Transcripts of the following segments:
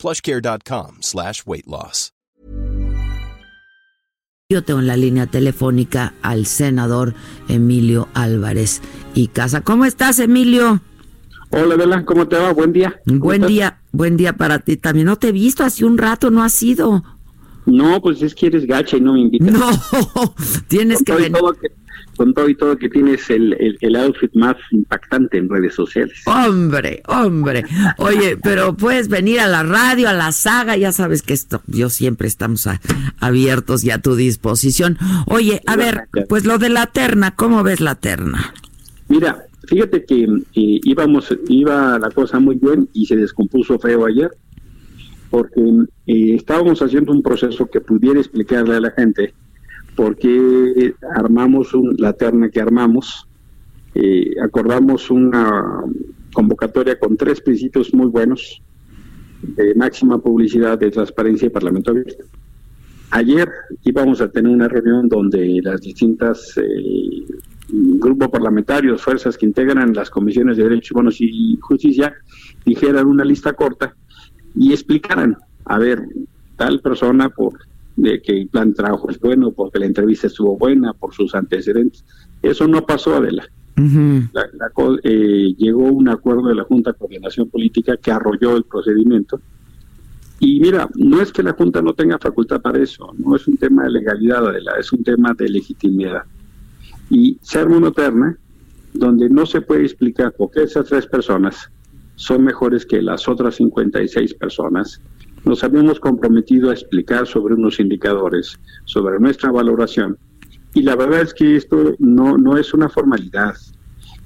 plushcare.com slash weight loss. Yo tengo en la línea telefónica al senador Emilio Álvarez y Casa. ¿Cómo estás, Emilio? Hola, Adela, ¿cómo te va? Buen día. Buen día, buen día para ti también. No te he visto hace un rato, no has ido. No, pues es que eres gacha y no me invitas. No, tienes que venir con todo y todo que tienes el, el, outfit más impactante en redes sociales. Hombre, hombre. Oye, pero puedes venir a la radio, a la saga, ya sabes que esto, yo siempre estamos abiertos y a tu disposición. Oye, a ver, pues lo de la terna, ¿cómo ves la terna? Mira, fíjate que íbamos, iba la cosa muy bien y se descompuso feo ayer, porque eh, estábamos haciendo un proceso que pudiera explicarle a la gente porque armamos la terna que armamos, eh, acordamos una convocatoria con tres principios muy buenos de máxima publicidad, de transparencia y parlamento abierto. Ayer íbamos a tener una reunión donde las distintas eh, grupos parlamentarios, fuerzas que integran las comisiones de derechos humanos y justicia, dijeran una lista corta y explicaran, a ver, tal persona por de que el plan de trabajo es bueno, porque la entrevista estuvo buena, por sus antecedentes. Eso no pasó, Adela. Eh, llegó un acuerdo de la Junta de Coordinación Política que arrolló el procedimiento. Y mira, no es que la Junta no tenga facultad para eso, no es un tema de legalidad, Adela, es un tema de legitimidad. Y ser monoterna, donde no se puede explicar por qué esas tres personas son mejores que las otras 56 personas, nos habíamos comprometido a explicar sobre unos indicadores, sobre nuestra valoración. Y la verdad es que esto no, no es una formalidad.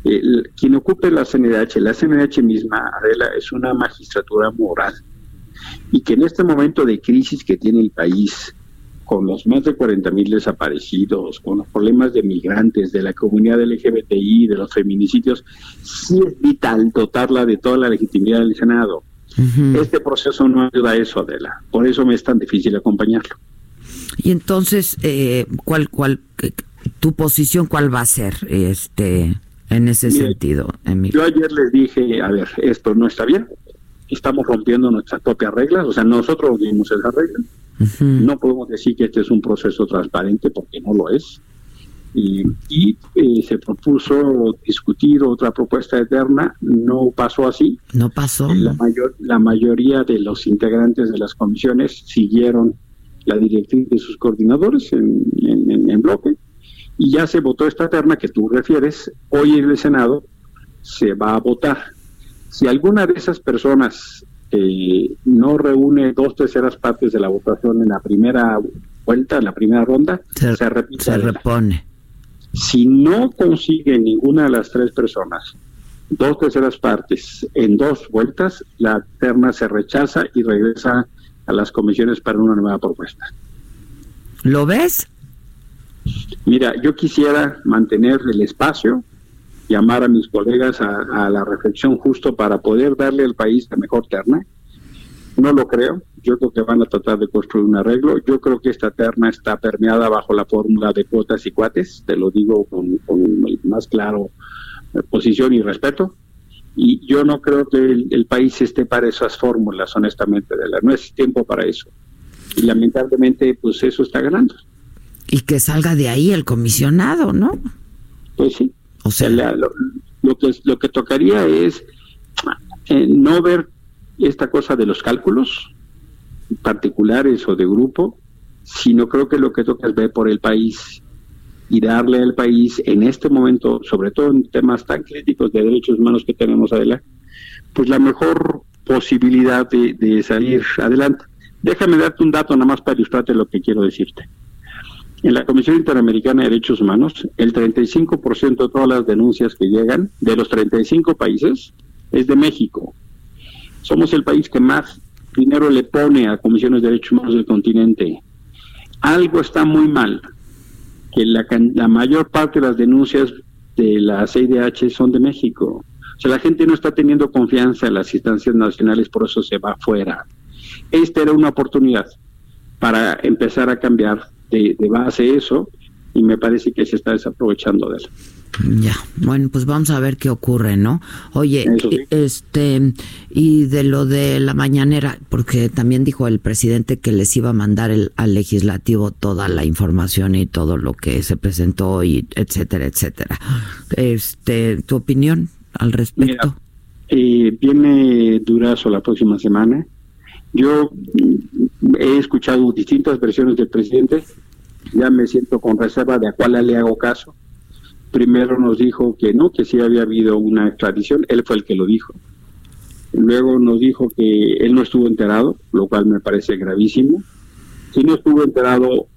quien ocupe la CNDH, la CNDH misma, Adela, es una magistratura moral. Y que en este momento de crisis que tiene el país, con los más de 40 mil desaparecidos, con los problemas de migrantes, de la comunidad LGBTI, de los feminicidios, sí es vital dotarla de toda la legitimidad del Senado este proceso no ayuda a eso, Adela. Por eso me es tan difícil acompañarlo. Y entonces, eh, ¿cuál, cuál, tu posición cuál va a ser este en ese sentido, Yo ayer les dije, a ver, esto no está bien, estamos rompiendo nuestras propias reglas, o sea, nosotros dimos esas reglas. No podemos decir que este es un proceso transparente porque no lo es y, eh, se propuso discutir otra propuesta eterna, no pasó así. No pasó. La, mayor, la mayoría de los integrantes de las comisiones siguieron la directriz de sus coordinadores en, en, bloque y ya se votó esta terna que tú refieres. Hoy en el Senado se va a votar. Si alguna de esas personas eh, no reúne dos terceras partes de la votación en la primera vuelta, en la primera ronda, se, se repone. Si no consigue ninguna de las tres personas dos terceras partes en dos vueltas, la terna se rechaza y regresa a las comisiones para una nueva propuesta. ¿Lo ves? Mira, yo quisiera mantener el espacio, llamar a mis colegas a, a la reflexión justo para poder darle al país la mejor terna. No lo creo. Yo creo que van a tratar de construir un arreglo. Yo creo que esta terna está permeada bajo la fórmula de cuotas y cuates. Te lo digo con, más claro eh, posición y respeto. Y yo no creo que el, país esté para esas fórmulas, honestamente. De la, no es tiempo para eso. Y lamentablemente, pues eso está ganando. Y que salga de ahí el comisionado, ¿no? Pues sí. O sea, lo, que, lo que tocaría es eh, no ver esta cosa de los cálculos particulares o de grupo, sino creo que lo que toca es ver por el país y darle al país en este momento, sobre todo en temas tan críticos de derechos humanos que tenemos adelante, pues la mejor posibilidad de, salir adelante. Déjame darte un dato nada más para ilustrarte lo que quiero decirte. En la Comisión Interamericana de Derechos Humanos, el 35% de todas las denuncias que llegan de los 35 países es de México somos el país que más dinero le pone a comisiones de derechos humanos del continente. Algo está muy mal, que la, la mayor parte de las denuncias de la CIDH son de México. O sea, la gente no está teniendo confianza en las instancias nacionales, por eso se va afuera. Esta era una oportunidad para empezar a cambiar de, de base eso y me parece que se está desaprovechando de eso. Ya, bueno, pues vamos a ver qué ocurre, ¿no? Oye, este, y de lo de la mañanera, porque también dijo el presidente que les iba a mandar el, al legislativo toda la información y todo lo que se presentó y etcétera, etcétera. Este, ¿tu opinión al respecto? eh, viene Durazo la próxima semana. Yo mm, he escuchado distintas versiones del presidente. Ya me siento con reserva de a cuál le hago caso primero nos dijo que no, que sí había habido una extradición, él fue el que lo dijo. Luego nos dijo que él no estuvo enterado, lo cual me parece gravísimo. Si no estuvo enterado,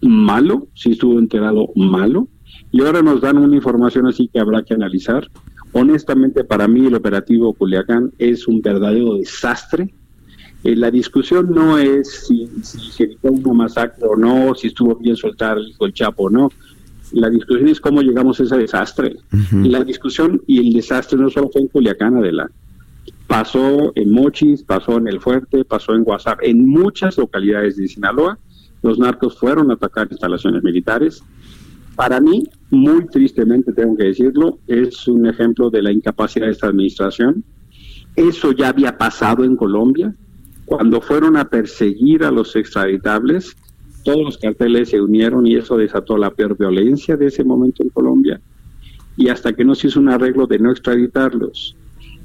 malo, si estuvo enterado, malo. Y ahora nos dan una información así que habrá que analizar. Honestamente, para mí el operativo Culiacán es un verdadero desastre. Eh, la discusión no es si, se evitó una masacre o no, si estuvo bien soltar el hijo del Chapo o no la discusión es cómo llegamos a ese desastre. y La discusión y el desastre no solo fue en Culiacán, Adela. Pasó en Mochis, pasó en El Fuerte, pasó en Guasap, en muchas localidades de Sinaloa. Los narcos fueron a atacar instalaciones militares. Para mí, muy tristemente tengo que decirlo, es un ejemplo de la incapacidad de esta administración. Eso ya había pasado en Colombia. Cuando fueron a perseguir a los extraditables, todos los carteles se unieron y eso desató la peor violencia de ese momento en Colombia. Y hasta que no se hizo un arreglo de no extraditarlos,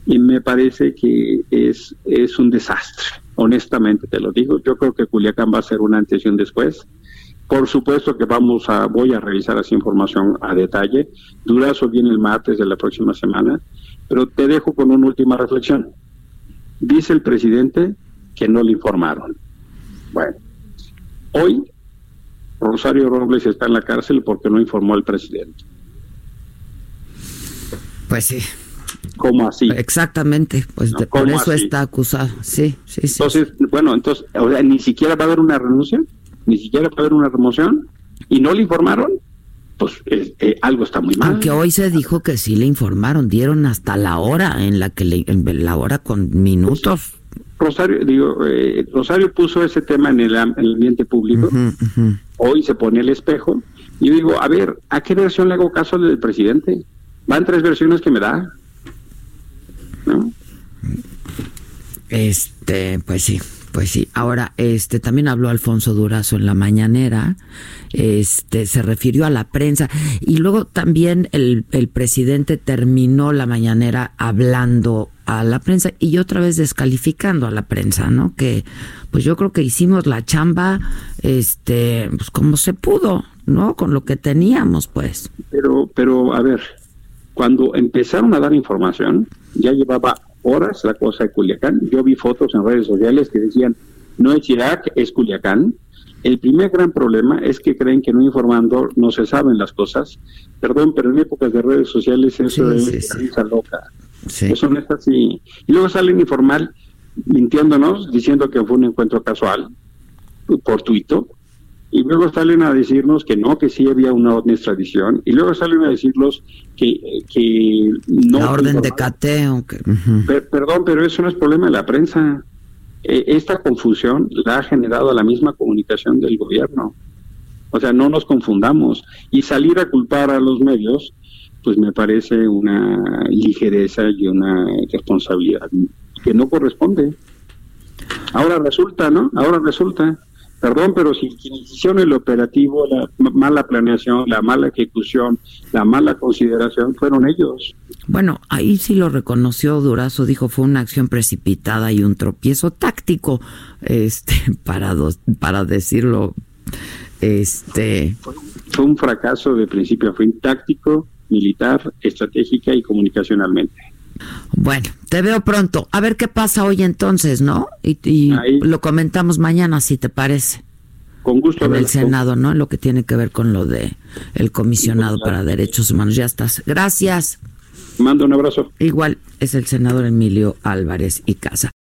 y me parece que es, es un desastre, honestamente te lo digo. Yo creo que Culiacán va a ser una antes y un después. Por supuesto que vamos a, voy a revisar esa información a detalle. Durazo viene el martes de la próxima semana, pero te dejo con una última reflexión. Dice el presidente que no le informaron. Bueno, Hoy, Rosario Robles está en la cárcel porque no informó al presidente. Pues sí. ¿Cómo así? Exactamente, pues por eso está acusado. Sí, sí, sí. Entonces, bueno, entonces, ni siquiera va a haber una renuncia, ni siquiera va a haber una remoción, y no le informaron, pues eh, eh, algo está muy mal. Aunque hoy se dijo que sí le informaron, dieron hasta la hora en la que le, en la hora con minutos. Rosario, digo, eh, Rosario puso ese tema en el, ambiente público, hoy se pone el espejo, y digo, a ver, ¿a qué versión le hago caso del presidente? Van tres versiones que me da. ¿No? Este, pues sí. Pues sí, ahora este también habló Alfonso Durazo en la mañanera, este se refirió a la prensa y luego también el, el presidente terminó la mañanera hablando a la prensa y otra vez descalificando a la prensa, ¿no? Que pues yo creo que hicimos la chamba este pues como se pudo, ¿no? Con lo que teníamos, pues. Pero pero a ver, cuando empezaron a dar información, ya llevaba horas la cosa de Culiacán. Yo vi fotos en redes sociales que decían, no es Irak, es Culiacán. El primer gran problema es que creen que no informando no se saben las cosas. Perdón, pero en épocas de redes sociales eso es risa loca. Eso no es así. Y luego salen informal mintiéndonos, diciendo que fue un encuentro casual, por tuito, y luego salen a decirnos que no, que sí había una orden de extradición, y luego salen a decirnos que, que no... La orden de cateo. perdón, pero eso no es problema de la prensa. E, esta confusión la ha generado la misma comunicación del gobierno. O sea, no nos confundamos. Y salir a culpar a los medios, pues me parece una ligereza y una responsabilidad que no corresponde. Ahora resulta, ¿no? Ahora resulta perdón, pero si quienes hicieron el operativo, la mala planeación, la mala ejecución, la mala consideración, fueron ellos. Bueno, ahí sí lo reconoció Durazo, dijo fue una acción precipitada y un tropiezo táctico, este, para, para decirlo, este... Fue un fracaso de principio, fue un táctico, militar, estratégica y comunicacionalmente. Bueno, te veo pronto. A ver qué pasa hoy entonces, ¿no? Y, lo comentamos mañana, si te parece. Con gusto. En el Senado, ¿no? Lo que tiene que ver con lo de el comisionado para derechos humanos. Ya estás. Gracias. Mando un abrazo. Igual es el senador Emilio Álvarez y Casa.